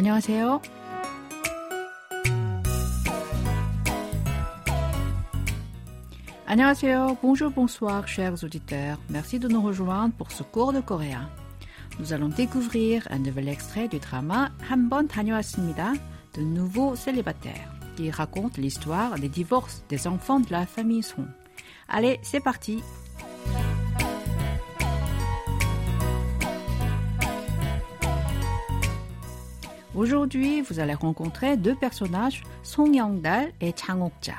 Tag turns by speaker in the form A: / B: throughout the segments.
A: 안녕하세요. 안녕하세요. Bonjour, bonsoir, chers auditeurs. Merci de nous rejoindre pour ce cours de coréen. Nous allons découvrir un nouvel extrait du drama 한번 다녀왔습니다. De nouveaux célibataires, qui raconte l'histoire des divorces des enfants de la famille Song. Allez, c'est parti. Aujourd'hui, vous allez rencontrer deux personnages, Song Young-dal et Chang Ok-ja.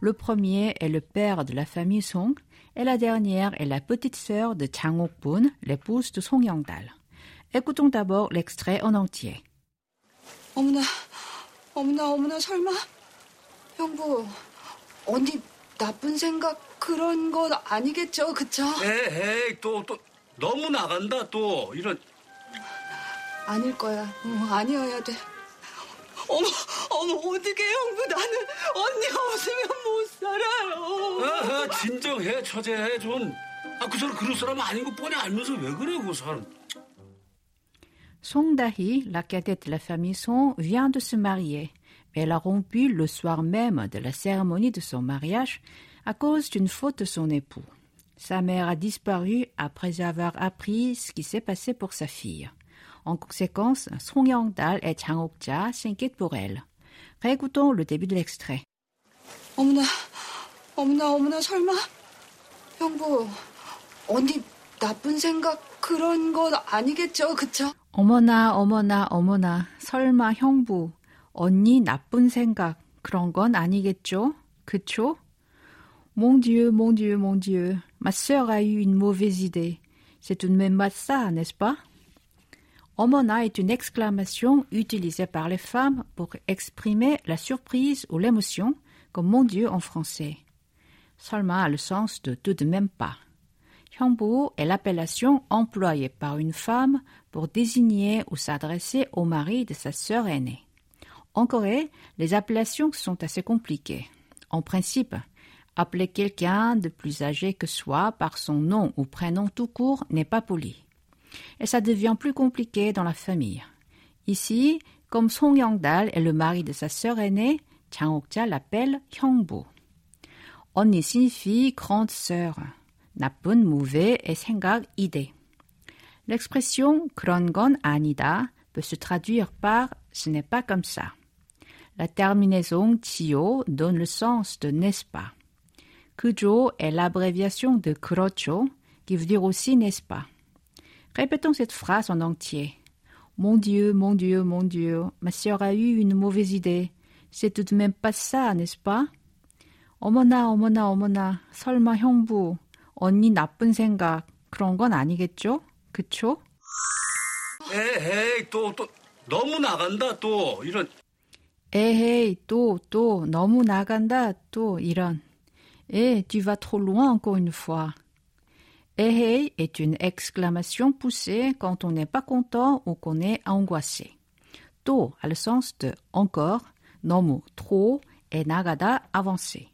A: Le premier est le père de la famille Song et la dernière est la petite sœur de Chang Ok-bun, l'épouse de Song Young-dal. Écoutons d'abord l'extrait en entier.
B: 어머나, 어머나, 어머나, 설마? 형부, 언니 나쁜 생각 그런 건 아니겠죠, 그쵸?
C: 에이, 또, 또, 너무 나간다, 또. 이런.
B: 아닐 거야. 어, 아니어야 돼. 어머, 어머, 어떻게 형부 나는 언니 없으면 못 살아요.
C: 아, 아, 진정해, 처제, 좀. 아, 그 사람 그런 사람 아닌 거 뻔히 알면서 왜 그래, 그 사람.
A: Song Dahi, la cadette de la famille Song, vient de se marier, mais elle a rompu le soir même de la cérémonie de son mariage à cause d'une faute de son époux. Sa mère a disparu après avoir appris ce qui s'est passé pour sa fille. En conséquence, Song Young-dal et Chang Ok-ja s'inquiètent pour elle. Réécoutons le début de l'extrait.
B: 어머나, 어머나, 어머나, 설마? 형부, 언니 나쁜 생각 그런 건 아니겠죠, 그쵸?
A: 어머나, 어머나, 어머나, 설마 형부, 언니 나쁜 생각, 그런 건 아니겠죠? 그쵸? Mon Dieu, mon Dieu, mon Dieu, ma sœur a eu une mauvaise idée. C'est tout de même pas ça, n'est-ce pas? Omona est une exclamation utilisée par les femmes pour exprimer la surprise ou l'émotion, comme mon Dieu en français. Seulement a le sens de tout de même pas. Hyangbu est l'appellation employée par une femme pour désigner ou s'adresser au mari de sa sœur aînée. En Corée, les appellations sont assez compliquées. En principe, appeler quelqu'un de plus âgé que soi par son nom ou prénom tout court n'est pas poli Et ça devient plus compliqué dans la famille. Ici, comme Song Young-dal est le mari de sa sœur aînée, Chang Ok-ja l'appelle Hyungbu. 언니 signifie grande sœur. 나쁜 mauvais et 생각 idée. L'expression 그런 건 아니다 peut se traduire par ce n'est pas comme ça. La terminaison tio donne le sens de n'est-ce pas. 그죠 est l'abréviation de 그렇죠 qui veut dire aussi n'est-ce pas. Répétons cette phrase en entier. Mon Dieu, mon Dieu, mon Dieu, ma sœur a eu une mauvaise idée. C'est tout de même pas ça, n'est-ce pas? 어머나, 어머나, 어머나, 설마 형부, 언니 나쁜 생각, 그런 건 아니겠죠? 그쵸?
C: 에이, 또, 또, 너무 나간다, 또. 이런.
A: 에헤이, 또, 또, 너무 나간다, 또, 이런. Eh, tu vas trop loin encore une fois. Ehei est une exclamation poussée quand on n'est pas content ou qu'on est angoissé. To a le sens de encore, nomu trop et nagada avancer.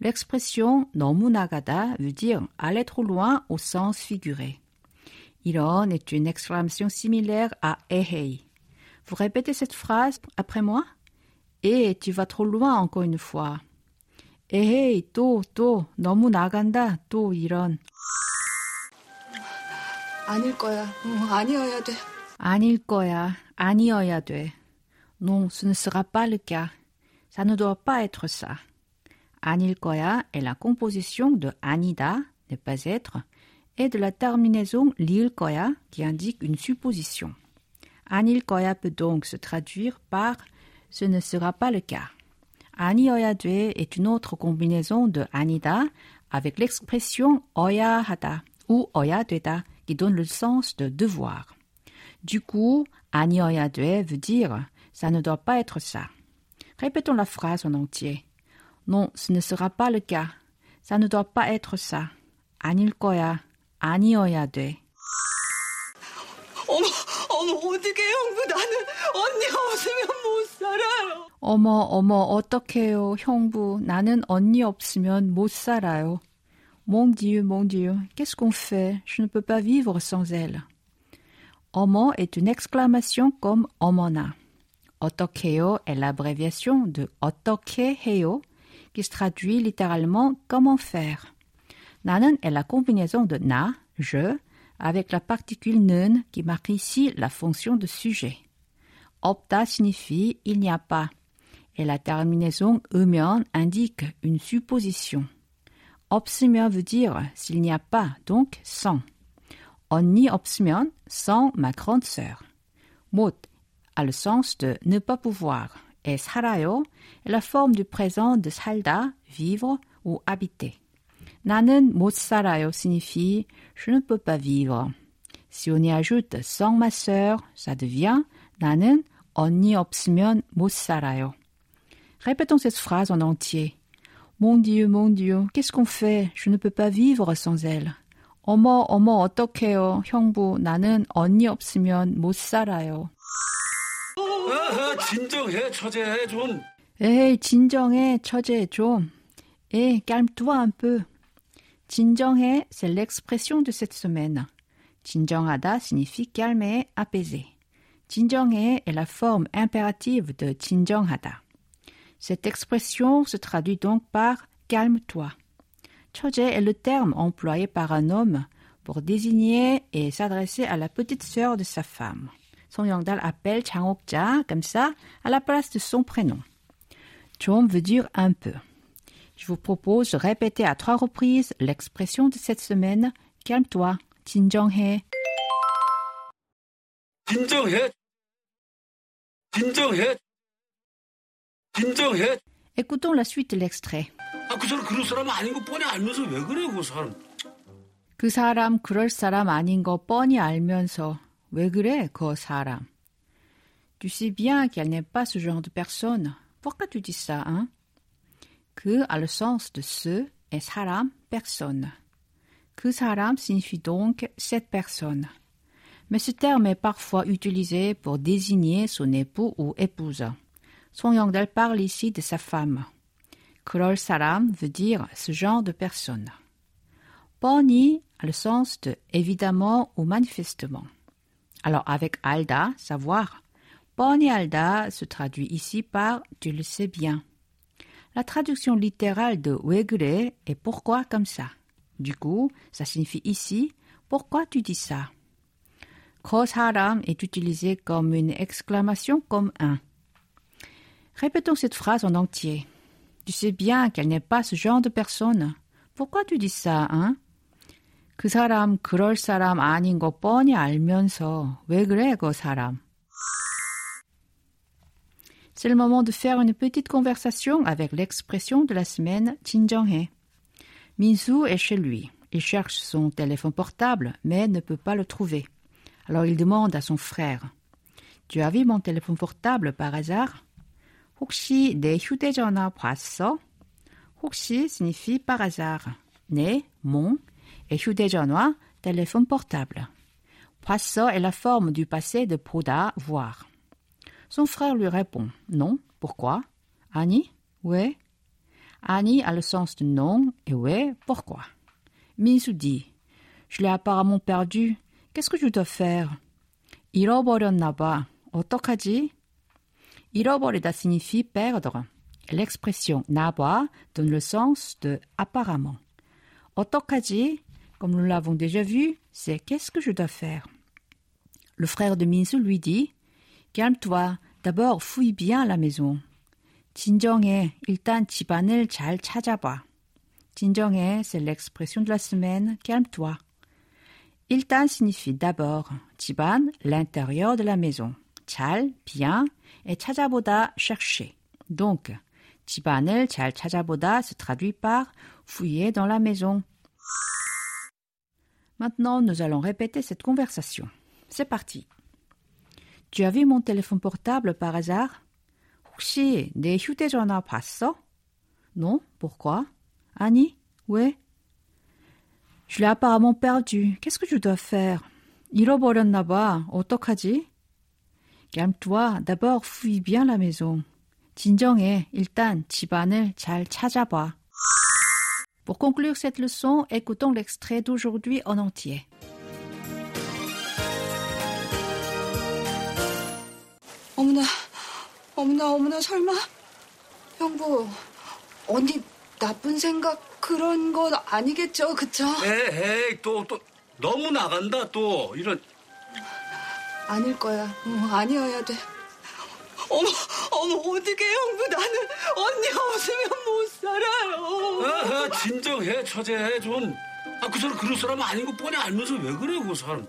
A: L'expression nomu nagada veut dire aller trop loin au sens figuré. Iron est une exclamation similaire à ehei. Vous répétez cette phrase après moi? Eh, tu vas trop loin encore une fois. 에헤이, 또, 또, 너무 나간다, 또 이런.
B: 아닐 거야. 어, 아니어야 돼.
A: 아닐 거야, 아니어야 돼. Non, ce ne sera pas le cas. Ça ne doit pas être ça. 아닐 거야 est la composition de 아니다, ne pas être, et de la terminaison 릴 거야 qui indique une supposition. 아닐 거야 peut donc se traduire par ce ne sera pas le cas. 아니어야 돼 est une autre combinaison de 아니다 avec l'expression 어야 하다 ou 어야 되다 qui donne le sens de devoir. Du coup, 아니어야 돼 veut dire ça ne doit pas être ça. Répétons la phrase en entier. Non, ce ne sera pas le cas. Ça ne doit pas être ça. 아닐 거야. 아니어야 돼.
B: 어머, 어머, 어떻게 형부 나는 언니 없으면 못 살아요.
A: 어머, 어머, 어떡해요, 형부. 나는 언니 없으면 못 살아요. Mon Dieu, mon Dieu, qu'est-ce qu'on fait? Je ne peux pas vivre sans elle. Omo est une exclamation comme omona. Otokeo est l'abréviation de Otokeheo, qui se traduit littéralement comment faire. Nanen est la combinaison de na, je, avec la particule nun qui marque ici la fonction de sujet. Opta signifie il n'y a pas, et la terminaison eumyon indique une supposition. 없으면 veut dire s'il n'y a pas, donc sans. 언니 없으면 sans ma grande sœur. 못 a le sens de ne pas pouvoir et 살아요 est la forme du présent de 살다, vivre ou habiter. 나는 못 살아요 signifie je ne peux pas vivre. Si on y ajoute sans ma sœur, ça devient 나는 언니 없으면 못 살아요. Répétons cette phrase en entier. Mon Dieu, mon Dieu, qu'est-ce qu'on fait? Je ne peux pas vivre sans elle. 어머, 어머, 어떡해요. 형부, 나는 언니 없으면 못 살아요.
C: 아, 진정해, 처제, 좀.
A: 에이, 진정해, 처제, 좀. Eh, calme-toi un peu. 진정해, c'est l'expression de cette semaine. 진정하다 signifie calmer, apaiser. 진정해 est la forme impérative de 진정하다. Cette expression se traduit donc par calme-toi. 처제 est le terme employé par un homme pour désigner et s'adresser à la petite sœur de sa femme. 송영달 appelle 장옥자 comme ça à la place de son prénom. 좀 veut dire un peu. Je vous propose de répéter à trois reprises l'expression de cette semaine. Calme-toi, 진정해.
C: 진정해. 진정해. 진정해.
A: Écoutons la suite de l'extrait.
C: 아, 그 사람 그럴 사람 아닌 거 뻔히 알면서 왜 그래, 그 사람.
A: 그 사람 그럴 사람 아닌 거 뻔히 알면서 왜 그래, 그 사람? Tu sais bien qu'elle n'est pas ce genre de personne. Pourquoi tu dis ça, hein? 그 a le sens de ce et 사람, personne. 그 사람 signifie donc cette personne. Mais ce terme est parfois utilisé pour désigner son époux ou épouse. 송영달 parle ici de sa femme. 그럴 사람 veut dire ce genre de personne. 뻔히 a le sens de évidemment ou manifestement. Alors avec 알다, savoir, 뻔히 알다 se traduit ici par tu le sais bien. La traduction littérale de 왜 그래 est pourquoi comme ça. Du coup, ça signifie ici pourquoi tu dis ça. 그 사람 est utilisé comme une exclamation comme un. Répétons cette phrase en entier. Tu sais bien qu'elle n'est pas ce genre de personne. Pourquoi tu dis ça, hein? 그 사람 그럴 사람 아닌 거 뻔히 알면서 왜 그래 그 사람? C'est le moment de faire une petite conversation avec l'expression de la semaine 진정해. Minsu est chez lui. Il cherche son téléphone portable, mais ne peut pas le trouver. Alors il demande à son frère. Tu as vu mon téléphone portable par hasard? 혹시 내 휴대전화 봤어? 혹시 signifie par hasard. 내, mon, et 휴대전화, téléphone portable. 봤어 est la forme du passé de 보다, voir. Son frère lui répond non. Pourquoi 아니, 왜? 아니 a le sens de non et 왜, pourquoi. Minsu dit Je l'ai apparemment perdu. Qu'est-ce que je dois faire 잃어버렸나 봐. 어떡하지? 잃어버리다 signifie perdre. L'expression 나봐 donne le sens de apparemment. 어떡하지? Comme nous l'avons déjà vu, c'est qu'est-ce que je dois faire? Le frère de Minsu lui dit Calme-toi, d'abord fouille bien la maison. 진정해, 일단 집안을 잘 찾아봐. 진정해, c'est l'expression de la semaine, calme-toi. 일단 signifie d'abord, 집안, l'intérieur de la maison. 잘, bien, et 찾아보다, chercher. Donc, 집안을 잘 찾아보다 se traduit par fouiller dans la maison. Maintenant, nous allons répéter cette conversation. C'est parti. Tu as vu mon téléphone portable par hasard? 혹시 내 휴대전화 봤어? Non, pourquoi? 아니, 왜? Je l'ai apparemment perdu. Qu'est-ce que je dois faire? 잃어버렸나 봐. 어떡하지? Calme-toi. D'abord, fouille bien la maison. 진정해. 일단 집안을 잘 찾아봐. Pour conclure cette leçon, écoutons l'extrait d'aujourd'hui en entier.
B: 어머나, 어머나 어머나 설마 형부 언니 나쁜 생각 그런 건 아니겠죠 그쵸?
C: 에이 또또 너무 나간다 또 이런
B: 아닐 거야 어, 아니어야 돼 어머 어머 어떻게 형부 나는 언니 없으면 못 살아요
C: 아하, 진정해 처제 좀. 아, 그 사람 그럴 사람 아닌 거 뻔히 알면서 왜 그래 그 사람.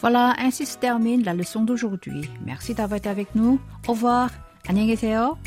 A: Voilà, ainsi se termine la leçon d'aujourd'hui. Merci d'avoir été avec nous. Au revoir. 안녕히 계세요.